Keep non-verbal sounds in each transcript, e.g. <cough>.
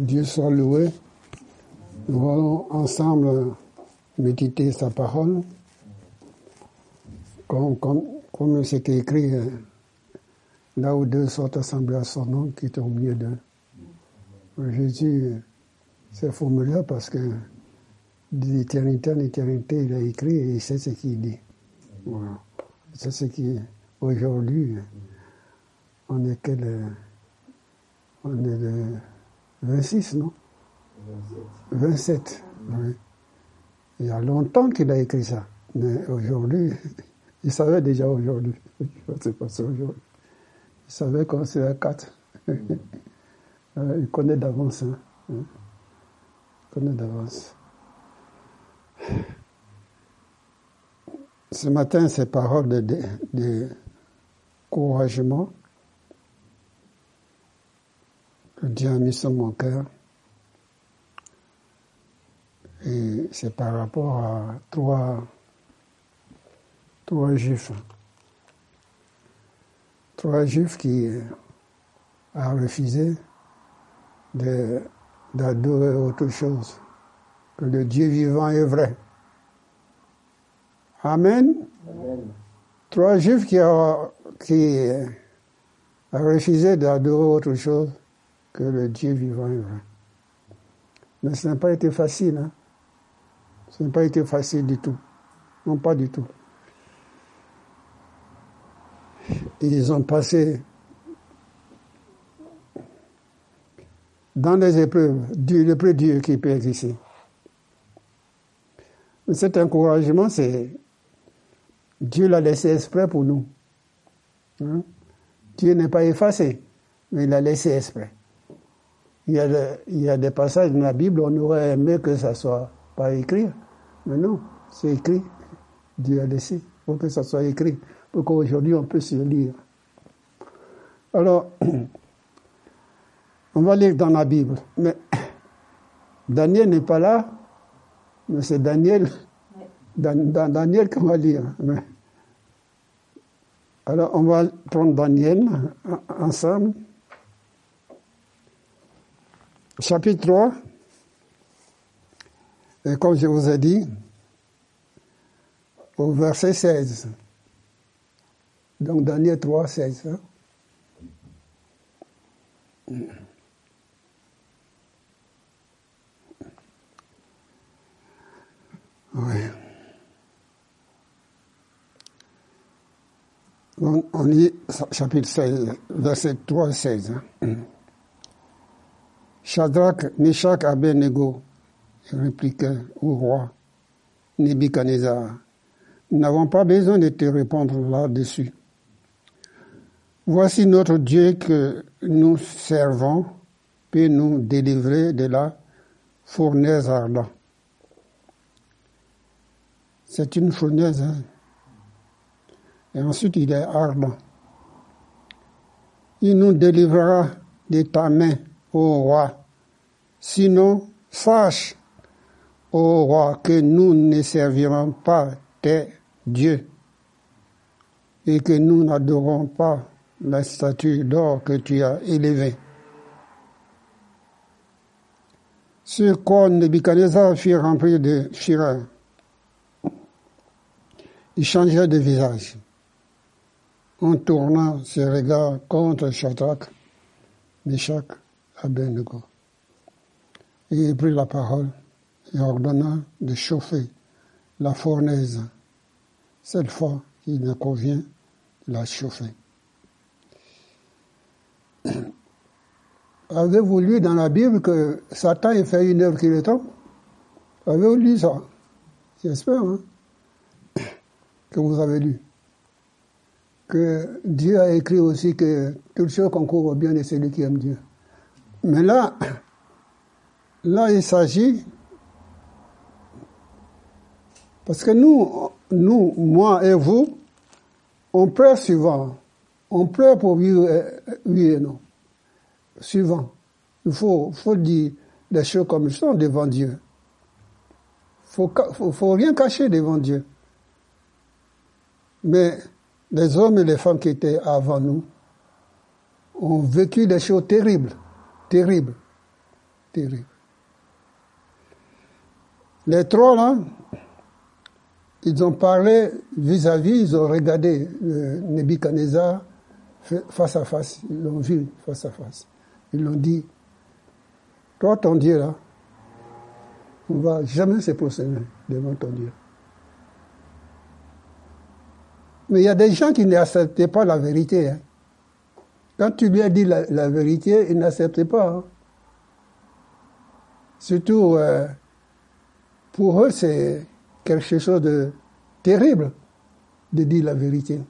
Dieu soit loué. Nous allons ensemble méditer sa parole. Comme, comme, comme c'est écrit, euh, là où deux sont assemblés à son nom, qui est au milieu d'eux. Jésus, c'est formulaire parce que d'éternité en éternité, il a écrit et il sait ce qu'il dit. Voilà. C'est ce qui, aujourd'hui, on est que le, on est 26, non? 27. 27 oui. Il y a longtemps qu'il a écrit ça. Mais aujourd'hui, <laughs> il savait déjà aujourd'hui. <laughs> Aujourd'hui. Il savait qu'on serait à 4. <laughs> il connaît d'avance. Hein. Il connaît d'avance. Ce matin, ces paroles de, de, de encouragement que Dieu a mis sur mon cœur. Et c'est par rapport à trois, trois juifs. Trois juifs qui ont refusé d'adorer autre chose que le Dieu vivant est vrai. Amen. Trois juifs qui ont, qui ont refusé d'adorer autre chose que le Dieu vivant est vrai. Mais ça n'a pas été facile. Hein? Ça n'a pas été facile du tout. Non, pas du tout. Ils ont passé dans les épreuves, le plus Dieu qui peut exister. Cet encouragement, c'est Dieu l'a laissé exprès pour nous. Hein? Dieu n'est pas effacé, mais il l'a laissé exprès. Il y, a il y, a des passages dans la Bible, on aurait aimé que ça soit pas écrit, mais non, c'est écrit. Dieu a laissé pour que ça soit écrit, pour qu'aujourd'hui on puisse le lire. Alors, <clears throat> on va lire dans la Bible, mais <coughs> Daniel n'est pas là, mais c'est Daniel, dans, dans Daniel qu'on va lire. Alors, on va prendre Daniel ensemble. Chapitre 3. Et comme je vous ai dit, au verset 16. Donc, Daniel 3, 16. Hein? Oui. On, on lit chapitre 16, verset 3 16. Hein. Shadrach, Meshach, Abednego répliquaient au roi Nebuchadnezzar. Nous n'avons pas besoin de te répondre là-dessus. Voici notre Dieu que nous servons peut nous délivrer de la fournaise ardente. C'est une fournaise. Hein? Et ensuite, il est ardent. Il nous délivrera de ta main, ô roi. Sinon, sache, ô roi, que nous ne servirons pas tes dieux et que nous n'adorons pas la statue d'or que tu as élevée. Ce quoi Nebuchadnezzar fut rempli de fureur. Il changea de visage en tournant ses regards contre Shadrach, Meshach, Et il prit la parole et ordonna de chauffer la fournaise. Cette fois, il me convient la chauffer. <clears throat> Avez-vous lu dans la Bible que Satan ait fait une œuvre qui le trompe? Avez-vous lu ça? J'espère hein, <clears throat> que vous avez lu que Dieu a écrit aussi que toutes choses concourent au bien de celui qui aime Dieu. Mais là, là, il s'agit parce que nous, nous, moi et vous, on pleure souvent. On pleure pour vivre oui et non. Suivant. Il faut, faut dire les choses comme elles sont devant Dieu. Faut, faut, faut rien cacher devant Dieu. Mais les hommes et les femmes qui étaient avant nous ont vécu des choses terribles, terribles. terrible. Les trois, là, ils ont parlé vis-à-vis, ils ont regardé euh, Nebuchadnezzar face à face, ils l'ont vu face à face. Ils l'ont dit, toi, ton Dieu, là, on ne va jamais se procéder devant ton Dieu. Mais il y a des gens qui n'acceptaient pas la vérité. Hein. Quand tu lui as dit la, vérité, ils n'acceptaient pas. Hein. Surtout, euh, pour eux, c'est quelque chose de terrible de dire la vérité.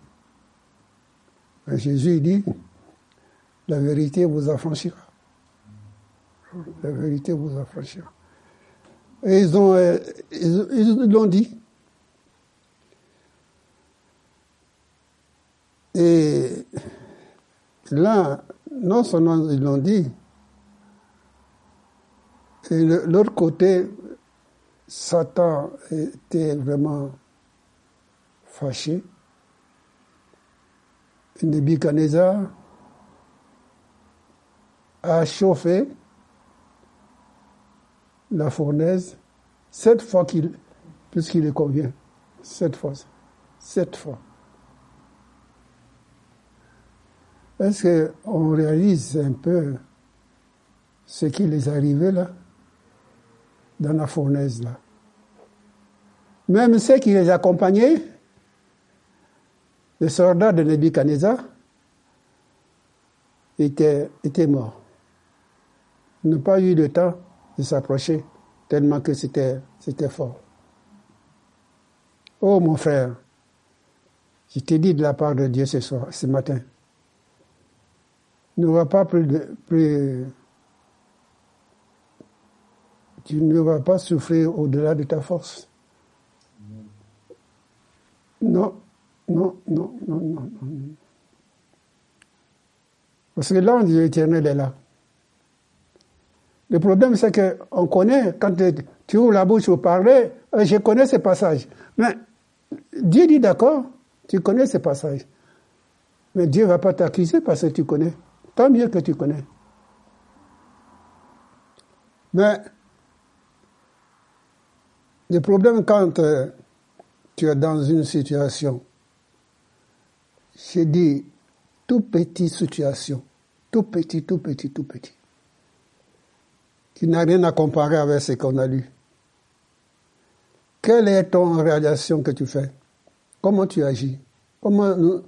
Jésus dit, la vérité vous affranchira. La vérité vous affranchira. Et ils ont, euh, ils l'ont dit. Et là, non seulement ils l'ont dit, et l'autre côté, Satan était vraiment fâché. Nebuchadnezzar a chauffé la fournaise sept fois qu'il, puisqu'il est convient. Sept fois. Sept fois. Est-ce qu'on réalise un peu ce qui les arrivait là, dans la fournaise là? Même ceux qui les accompagnaient, les soldats de Nebuchadnezzar, étaient, étaient morts. Ils n'ont pas eu le temps de s'approcher, tellement que c'était, c'était fort. Oh mon frère, je t'ai dit de la part de Dieu ce soir, ce matin, pas plus, de, plus tu ne vas pas souffrir au-delà de ta force. Non, non, non, non, non. non. Parce que l'ange éternel est là. Le problème, c'est qu'on connaît, quand tu ouvres la bouche pour parler, euh, je connais ces passages. Mais Dieu dit d'accord, tu connais ces passages. Mais Dieu ne va pas t'accuser parce que tu connais. Tant mieux que tu connais. Mais le problème quand euh, tu es dans une situation, j'ai dit tout petite situation, tout petit, tout petit, tout petit, qui n'a rien à comparer avec ce qu'on a lu. Quelle est ton réalisation que tu fais? Comment tu agis? Comment nous,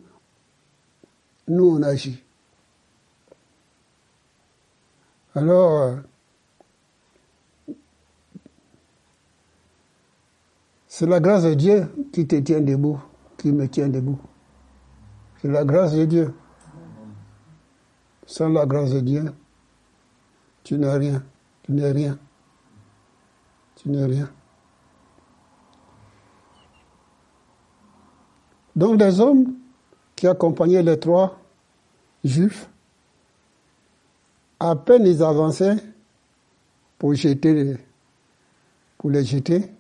nous on agit? Alors, euh, c'est la grâce de Dieu qui te tient debout, qui me tient debout. C'est la grâce de Dieu. Sans la grâce de Dieu, tu n'es rien, tu n'es rien, tu n'es rien. Donc des hommes qui accompagnaient les trois juifs à peine ils avançaient pour jeter, pour les jeter,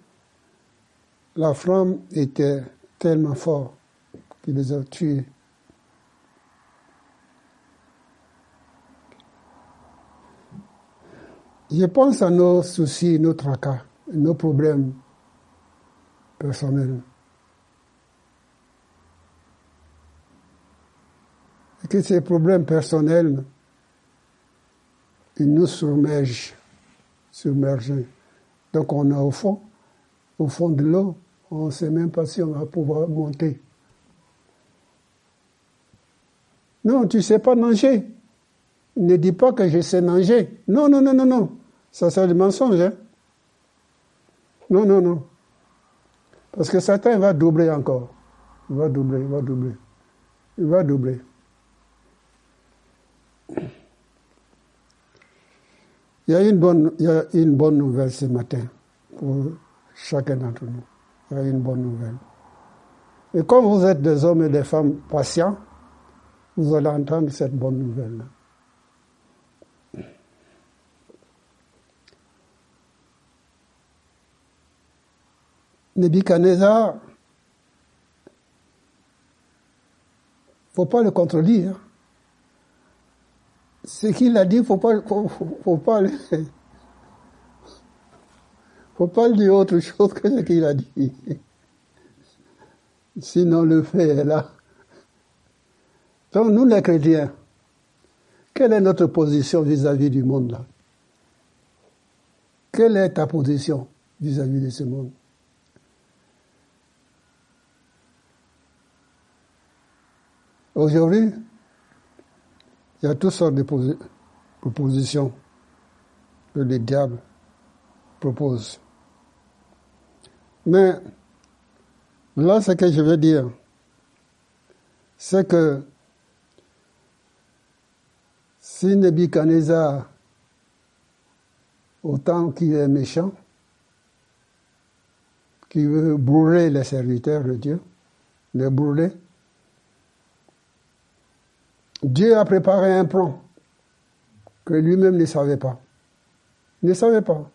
la flamme était tellement forte qu'il les a tués. Je pense à nos soucis, nos tracas, nos problèmes personnels. Et que ces problèmes personnels il nous submerge, submergés. Donc on est au fond, au fond de l'eau, on ne sait même pas si on va pouvoir monter. Non, tu ne sais pas nager. Ne dis pas que je sais nager. Non, non, non, non, non. Ça, c'est du mensonge. Hein? Non, non, non. Parce que Satan va doubler encore. Il va doubler, il va doubler. Il va doubler. Il y a une bonne, il y a une bonne nouvelle ce matin pour chacun d'entre nous. Il y a une bonne nouvelle. Et comme vous êtes des hommes et des femmes patients, vous allez entendre cette bonne nouvelle. Nebuchadnezzar, il ne faut pas le contrôler ce qu'il a dit, faut pas, faut, pas, faut pas dire autre chose que ce qu'il a dit. Sinon, le fait est là. Donc, nous, les chrétiens, quelle est notre position vis-à-vis du monde là? Quelle est ta position vis-à-vis de ce monde? Aujourd'hui, il y a toutes sortes de propositions que le diable propose. Mais là, ce que je veux dire, c'est que si Nebuchadnezzar, autant qu'il est méchant, qui veut brûler les serviteurs de Dieu, les brûler, Dieu a préparé un plan que lui-même ne savait pas. ne savait pas.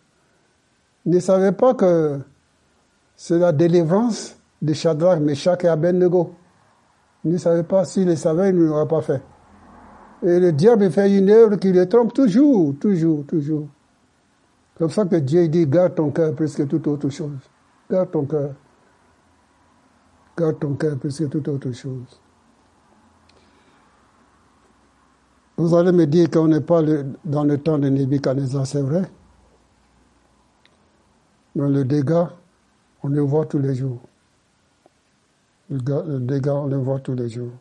ne savait pas que c'est la délivrance de Shadrach, Meshach et Abednego. Il ne savait pas. S'il le savait, il ne l'aurait pas fait. Et le diable fait une œuvre qui le trompe toujours, toujours, toujours. C'est comme ça que Dieu dit, garde ton cœur plus que toute autre chose. Garde ton cœur. Garde ton cœur plus que toute autre chose. Vous allez me dire qu'on n'est pas dans le temps de Nebuchadnezzar, c'est vrai. Mais le dégât, on le voit tous les jours. Le dégât, on le voit tous les jours.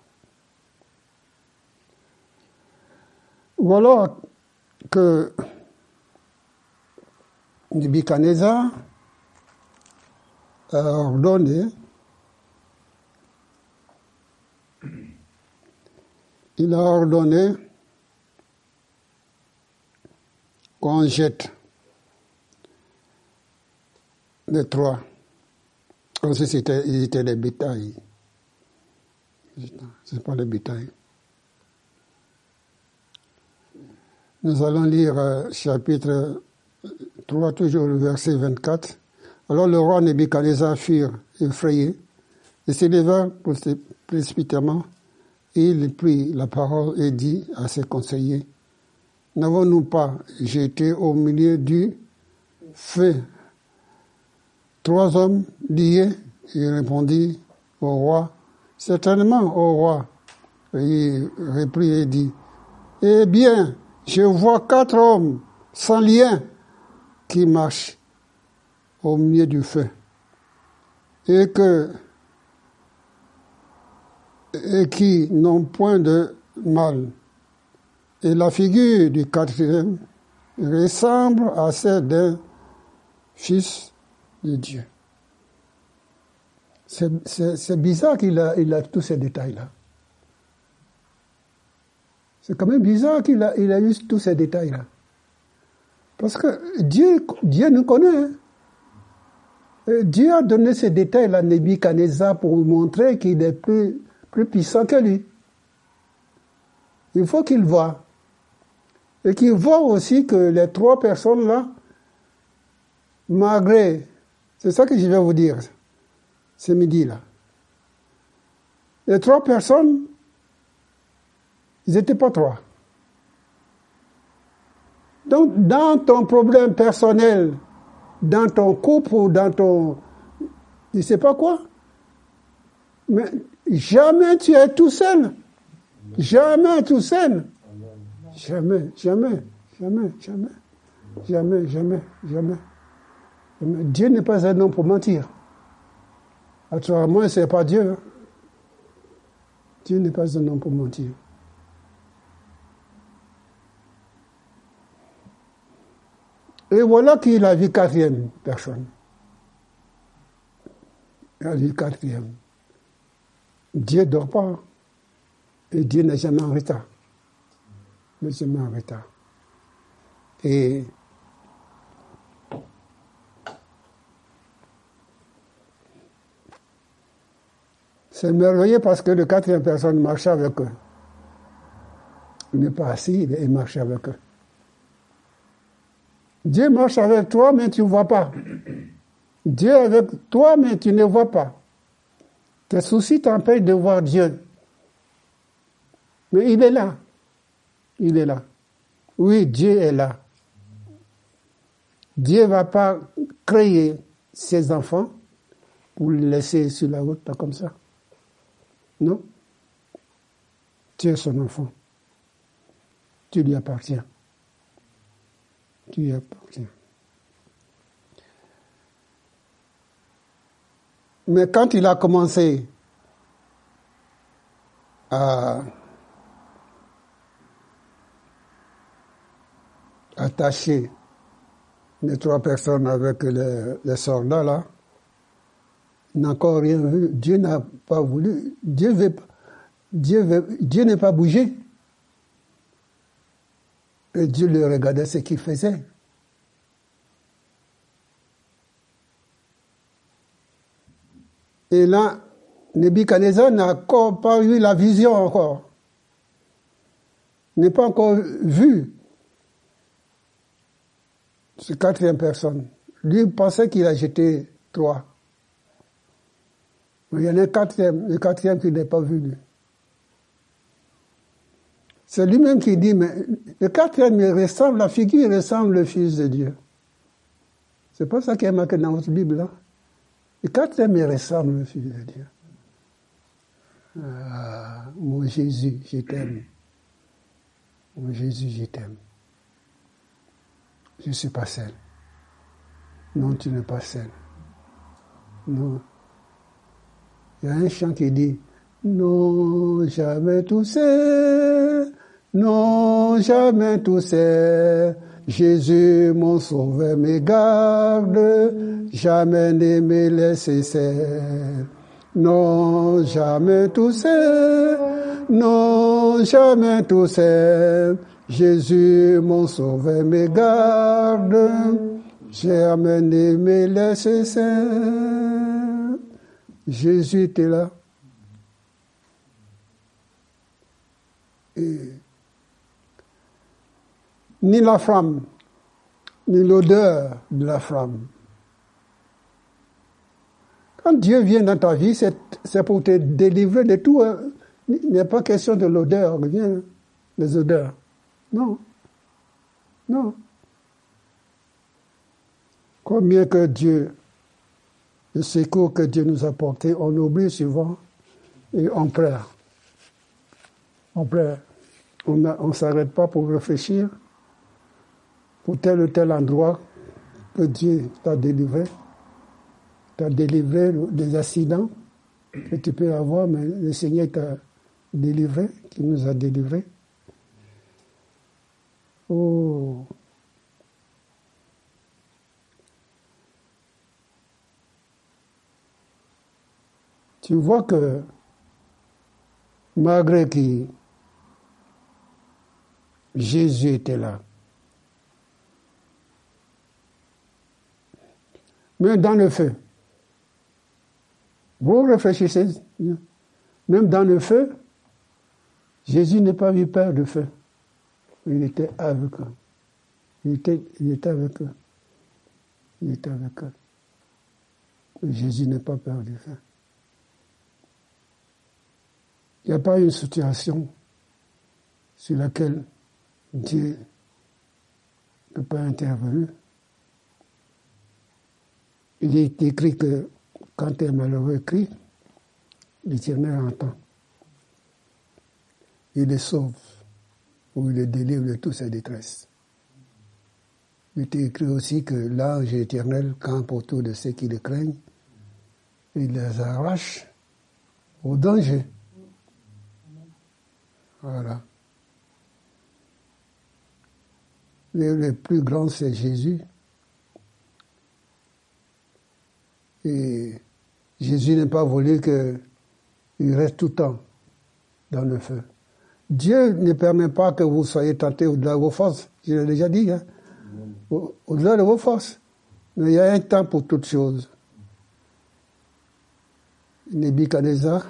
Voilà que Nebuchadnezzar a ordonné il a ordonné qu'on jette les trois. Comme si c'était, des bétails. C'est pas les bétails. Nous allons lire euh, chapitre 3, toujours le verset 24. Alors le roi Nebuchadnezzar fut effrayé et s'éleva précipitamment. Il prit la parole et dit à ses conseillers, N'avons-nous pas jeté au milieu du feu trois hommes liés? Il répondit au roi, Certainement, au roi. Il reprit et dit, Eh bien, je vois quatre hommes sans lien qui marchent au milieu du feu. Et que et qui n'ont point de mal. Et la figure du quatrième ressemble à celle d'un fils de Dieu. C'est bizarre qu'il a, il a tous ces détails-là. C'est quand même bizarre qu'il a, il a eu tous ces détails-là. Parce que Dieu, Dieu nous connaît. Hein. Dieu a donné ces détails à Nebuchadnezzar pour montrer qu'il est plus, plus puissant que lui. Il faut qu'il voit. Et qu'il voit aussi que les trois personnes-là, malgré, c'est ça que je vais vous dire ce midi-là. Les trois personnes ils n'étaient pas trois. Donc, dans ton problème personnel, dans ton couple ou dans ton... Je ne sais pas quoi, mais jamais tu es tout seul. Jamais tout seul. Jamais, jamais, jamais, jamais, jamais, jamais, jamais. Dieu n'est pas un homme pour mentir. Actuellement, ce n'est pas Dieu. Hein. Dieu n'est pas un homme pour mentir. Et voilà qu'il a vu quatrième personne. Il a vu quatrième. Dieu ne dort pas. Et Dieu n'est jamais en retard. Jamais en retard. Et c'est merveilleux parce que le quatrième personne marche avec eux. Il n'est pas assis, il marche avec eux. Dieu marche avec toi, mais tu ne vois pas. Dieu avec toi, mais tu ne vois pas. Tes soucis t'empêchent de voir Dieu. Mais il est là. Il est là. Oui, Dieu est là. Dieu va pas créé ses enfants pour les laisser sur la route comme ça. Non. Tu es son enfant. Tu lui appartiens. Tu lui appartiens. Mais quand il a commencé à attacher les trois personnes avec les, soldats là, n'a encore rien vu. Dieu n'a pas voulu. Dieu veut, Dieu Dieu n'est pas bougé. Et Dieu le regardait ce qu'il faisait. Et là, Nebuchadnezzar n'a encore pas eu la vision encore. N'est pas encore vu ce quatrième personne. Lui pensait qu'il a jeté trois. Mais il y en a un quatrième, le quatrième qui n'est pas vu. C'est lui-même qui dit, mais le quatrième il ressemble, la figure ressemble le Fils de Dieu. C'est pas ça qui est marqué dans votre Bible là. Le quatrième il ressemble le Fils de Dieu. Ah, mon Jésus, je t'aime. Mon Jésus, je t'aime. Je ne suis pas seul. Non, tu n'es pas seul. Non. Il y a un chant qui dit, non, jamais tout seul, non, jamais tout seul. Jésus, mon sauveur, me garde, jamais ne me laisser seul. Non, jamais tout seul, non, jamais tout seul. Jésus, mon sauveur, me garde, jamais ne me laisser seul. Jésus était là. ni la flamme, ni l'odeur de la flamme. Quand Dieu vient dans ta vie, c'est pour te délivrer de tout. Hein. Il n'est pas question de l'odeur, vient les odeurs. Non. Non. Combien que Dieu, le secours que Dieu nous a porté, on oublie souvent et on pleure. On pleure. On ne s'arrête pas pour réfléchir pour tel ou tel endroit que Dieu t'a délivré. T'a délivré des accidents que tu peux avoir, mais le Seigneur t'a délivré, qui nous a délivrés. Oh. Tu vois que malgré que Jésus était là, mais dans le feu. Vous réfléchissez, même dans le feu, Jésus n'a pas eu peur de feu. Il était avec eux. Il était, il était avec eux. Il était avec eux. Jésus n'a pas peur du feu. Il n'y a pas une situation sur laquelle Dieu ne peut pas intervenir. Il est écrit que quand un malheureux crie, l'Éternel entend. Il le sauve ou il le délivre de toute sa détresse. Il est écrit aussi que l'ange éternel campe autour de ceux qui le craignent. Il les arrache au danger. Voilà. le plus grand, c'est Jésus. Et Jésus n'a pas voulu qu'il reste tout le temps dans le feu. Dieu ne permet pas que vous soyez tentés au-delà de vos forces. Je l'ai déjà dit, hein. Au-delà de vos forces. Mais il y a un temps pour toutes choses. Nebuchadnezzar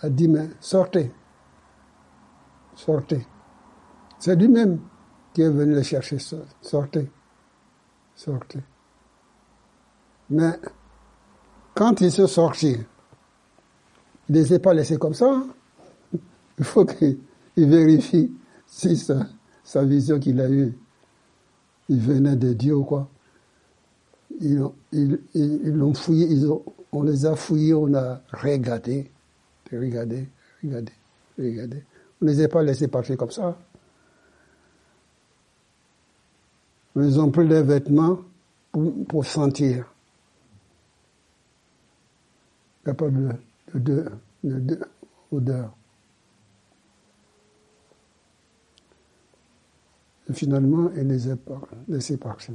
a dit, mais sortez. Sortez. C'est lui-même qui est venu le chercher. Sortez. Sortez. Mais quand il se sortit, il ne les a pas laissés comme ça. Il faut qu'il vérifie si sa, vision qu'il a eue, il venait de Dieu ou quoi. ils, l'ont fouillé, ils ont, on les a fouillés, on a regardé, regardé, regardé, regardé. On ne les a pas laissés partir comme ça. ils ont pris les vêtements pour, sentir. Il n'y a pas de, de, de, odeur. Finalement, il les a laissés partir.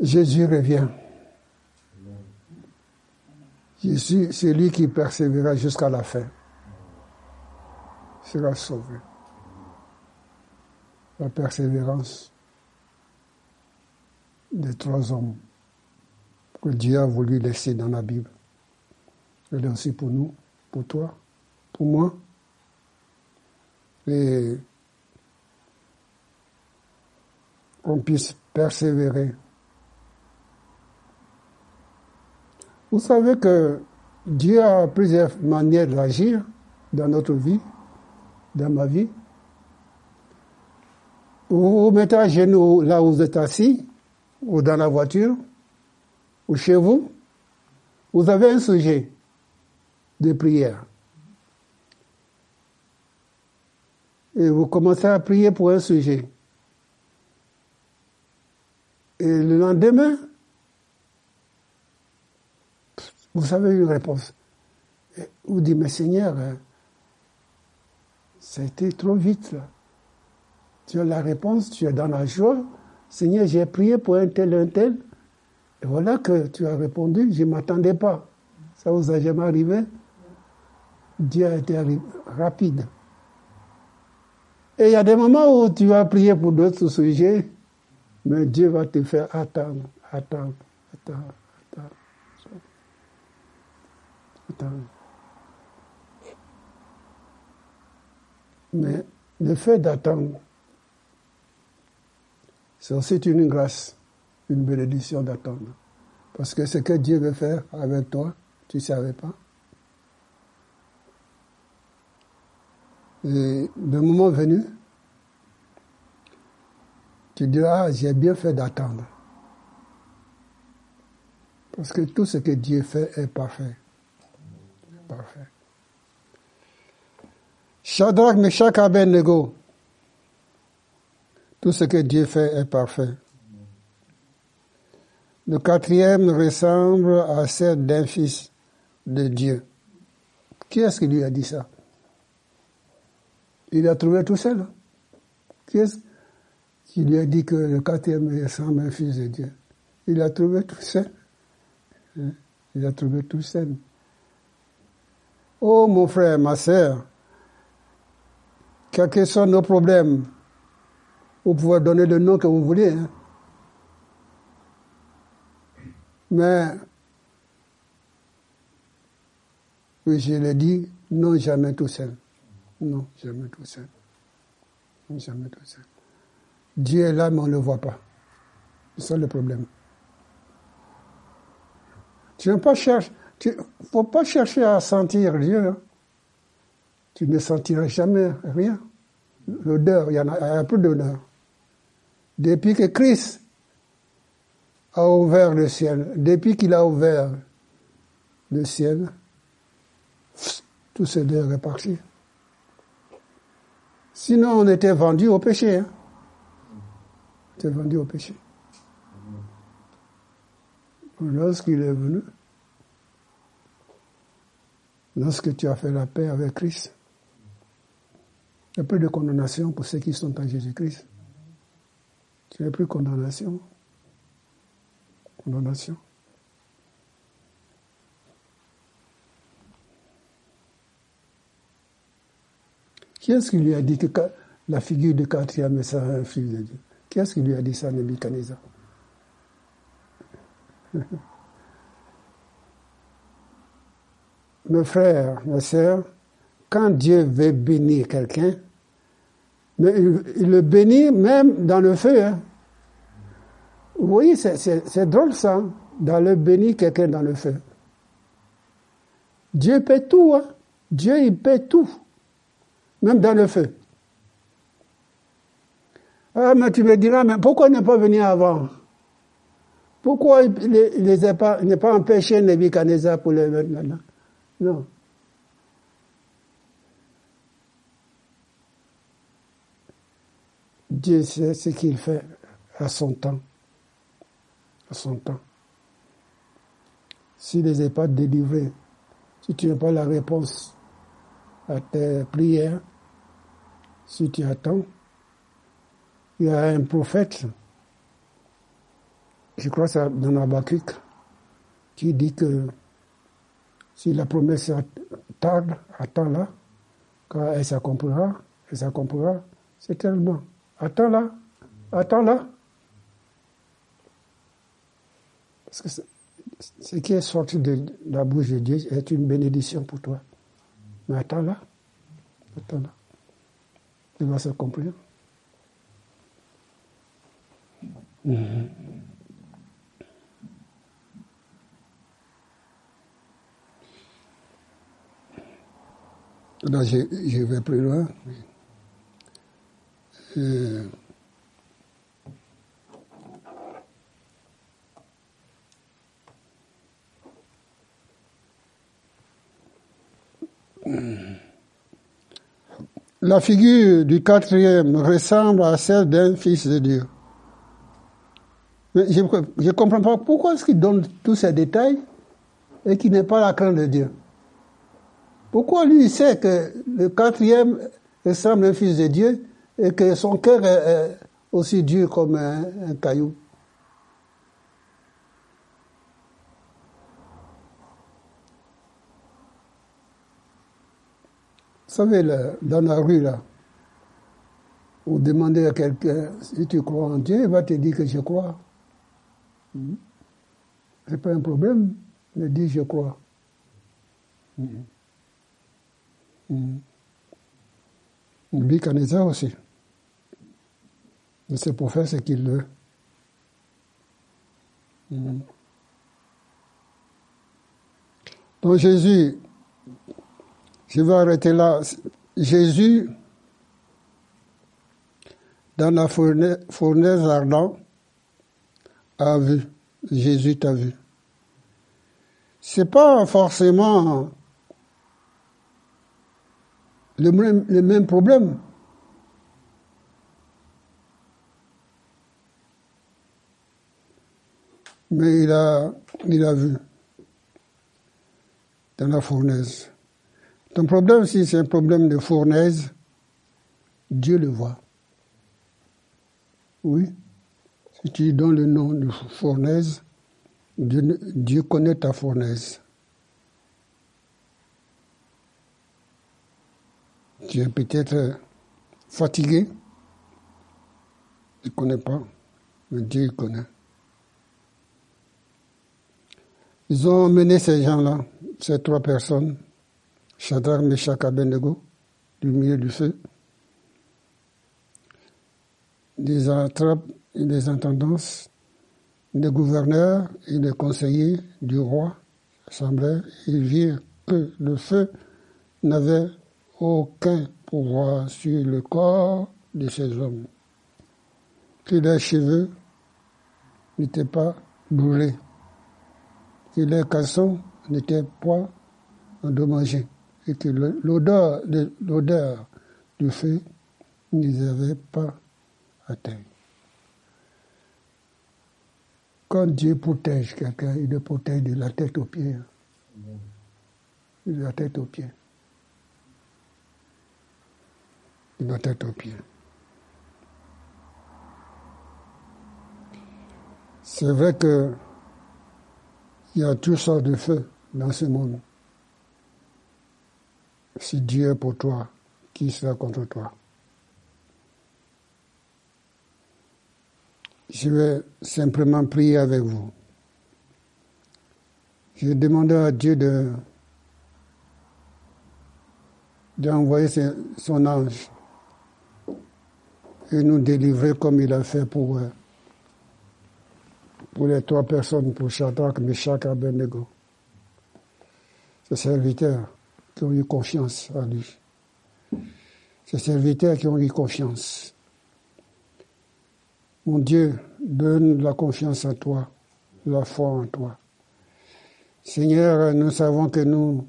Jésus revient. Jésus, c'est lui qui persévérera jusqu'à la fin, sera sauvé. La persévérance des trois hommes que Dieu a voulu laisser dans la Bible. Elle est aussi pour nous, pour toi, pour moi. Et qu'on puisse persévérer Vous savez que Dieu a plusieurs manières d'agir dans notre vie, dans ma vie. Vous vous mettez à genoux là où vous êtes assis, ou dans la voiture, ou chez vous. Vous avez un sujet de prière. Et vous commencez à prier pour un sujet. Et le lendemain, vous avez une réponse. vous dites, mais Seigneur, hein, ça a été trop vite. Tu as la réponse, tu es dans la joie. Seigneur, j'ai prié pour un tel, un tel. Et voilà que tu as répondu, je ne m'attendais pas. Ça vous a jamais arrivé? Dieu a été rapide. Et il y a des moments où tu as prié pour d'autres sujets, mais Dieu va te faire attendre, attendre, attendre. Mais le fait d'attendre, c'est aussi une grâce, une bénédiction d'attendre. Parce que ce que Dieu veut faire avec toi, tu ne savais pas. Et le moment venu, tu diras, ah, j'ai bien fait d'attendre. Parce que tout ce que Dieu fait est parfait parfait. Shadrach, Meshach, Abednego. Tout ce que Dieu fait est parfait. Le quatrième ressemble à celle d'un fils de Dieu. Qui est-ce qui lui a dit ça? Il a trouvé tout seul. Qui est-ce qui lui a dit que le quatrième ressemble à un fils de Dieu? Il a trouvé tout seul. Hein? Il a trouvé tout seul. Oh mon frère, ma sœur, quels que soient nos problèmes, vous pouvez donner le nom que vous voulez. Hein. Mais, je l'ai dit, non, jamais tout seul. Non, jamais tout seul. Jamais tout seul. Dieu est là, mais on ne le voit pas. C'est ça le problème. Tu n'as pas cherché. Il ne faut pas chercher à sentir Dieu. Hein. Tu ne sentiras jamais rien. L'odeur, il y en a, peu d'odeur. Depuis que Christ a ouvert le ciel, depuis qu'il a ouvert le ciel, tout ce odeur est parti. Sinon, on était vendu au péché. Hein. On était vendu au péché. Lorsqu'il est venu, lorsque tu as fait la paix avec Christ. Il n'y a plus de condamnation pour ceux qui sont en Jésus-Christ. Tu n'as plus condamnation. Condamnation. Qui est-ce qui lui a dit que la figure de quatrième est un fils de Dieu? Qui est-ce qui lui a dit ça, Nebuchadnezzar? <laughs> Mes frères, mes sœurs, quand Dieu veut bénir quelqu'un, mais il, le bénit même dans le feu. Hein. Vous voyez, c'est drôle ça, dans le bénir quelqu'un dans le feu. Dieu paie tout, hein. Dieu il paie tout, même dans le feu. Ah, mais tu me diras, mais pourquoi n'est pas venu avant? Pourquoi il pas, pas empêché Nebuchadnezzar pour mettre maintenant Non. Dieu sait ce qu'il fait à son temps. À son temps. S'il ne les a pas délivrés, si tu n'as pas la réponse à tes prières, si tu attends, il y a un prophète, je crois ça dans Habakkuk, qui dit que si la promesse tarde, attends là, quand elle s'accomplira, elle s'accomplira, c'est tellement. Attends là, attends là. Parce que ce qui est sorti de la bouche de Dieu est une bénédiction pour toi. Mais attends là, attends là. Il va s'accomplir. Mm-hmm. Là, je, je, vais plus loin. Euh, La figure du quatrième ressemble à celle d'un fils de Dieu. Je ne comprends pas pourquoi est-ce qu'il donne tous ces détails et qu'il n'est pas la crainte de Dieu. Pourquoi lui il sait que le quatrième ressemble à un fils de Dieu et que son cœur est aussi dur comme un, caillou? Vous savez, dans la rue, là, vous demandez à quelqu'un si tu crois en Dieu, il va te dire que je crois. Hmm? C'est pas un problème de dire je crois. Ça aussi. Mais c'est pour faire ce qu'il veut. Hmm. Donc Jésus, je vais arrêter là. Jésus, dans la fournaise ardente, a vu. Jésus t'a vu. C'est pas forcément le même, le même problème. Mais il a, il a vu dans la fournaise. Ton problème, si c'est un problème de fournaise, Dieu le voit. Oui. Si tu donnes le nom de fournaise, Dieu, connaît ta fournaise. Tu es peut-être fatigué, il ne connaît pas, mais Dieu connaît. Ils ont emmené ces gens-là, ces trois personnes, Shadrach, Meshach, Abednego, du milieu du feu. Des attrapes et des intendances, des gouverneurs et des conseillers du roi semblaient, ils virent que le feu n'avait aucun pouvoir sur le corps de ces hommes, que leurs cheveux n'étaient pas brûlés, que leurs caleçons n'étaient pas endommagés et que l'odeur du feu ne les avait pas atteints. Quand Dieu protège quelqu'un, il le protège de la tête aux pieds. De la tête aux pieds. De la tête aux pieds. C'est vrai que il y a toutes sortes de feux dans ce monde. Si Dieu est pour toi, qui sera contre toi? Je vais simplement prier avec vous. Je vais demander à Dieu de d'envoyer son ange et nous délivrer comme il a fait pour, euh, pour les trois personnes, pour Shadrach, Meshach Abednego. Ces serviteurs qui ont eu confiance en lui. Ces serviteurs qui ont eu confiance. Mon Dieu, donne la confiance en toi, la foi en toi. Seigneur, nous savons que nous,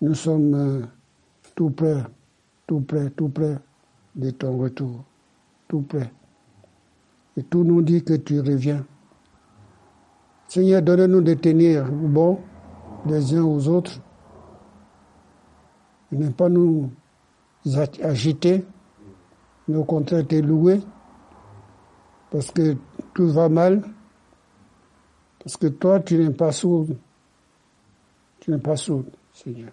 nous sommes euh, tout près, tout près, tout près de ton retour, tout près. Et tout nous dit que tu reviens. Seigneur, donne-nous de tenir bon les uns aux autres, ne pas nous agiter, mais au contraire te louer, parce que tout va mal, parce que toi, tu n'es pas sourd. Tu n'es pas sourd, Seigneur.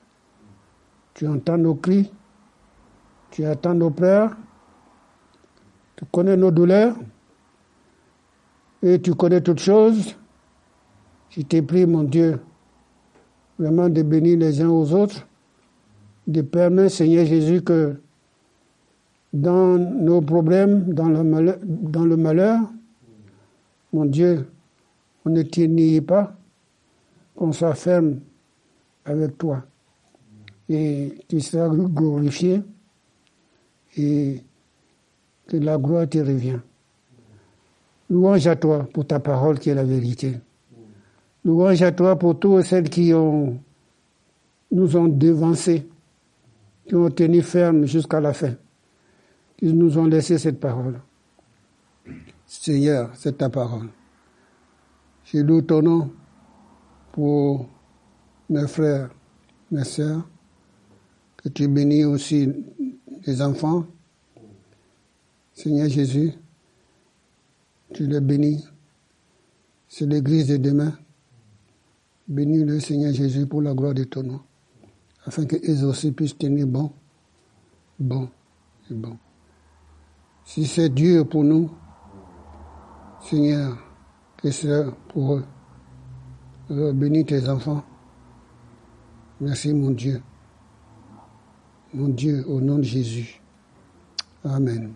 Tu entends nos cris, tu attends nos pleurs, tu connais nos douleurs, et tu connais toutes choses. Je t'ai pris, mon Dieu, vraiment de bénir les uns aux autres, de permettre, Seigneur Jésus, que dans nos problèmes, dans le malheur, mon Dieu, on ne t'y pas, qu'on soit ferme avec toi. Et tu seras glorifié et que la gloire te revient. Louange à toi pour ta parole qui est la vérité. Louange à toi pour tous celles qui ont, nous ont devancés, qui ont tenu ferme jusqu'à la fin. Ils nous ont laissé cette parole. Seigneur, c'est ta parole. Je loue ton nom pour mes frères, mes sœurs, que tu bénis aussi les enfants. Seigneur Jésus, tu les bénis. C'est l'église de demain. Bénis le Seigneur Jésus pour la gloire de ton nom, afin qu'ils aussi puissent tenir bon, bon et bon. Si c'est Dieu pour nous, Seigneur, que c'est pour eux. Bénis tes enfants. Merci mon Dieu. Mon Dieu, au nom de Jésus. Amen.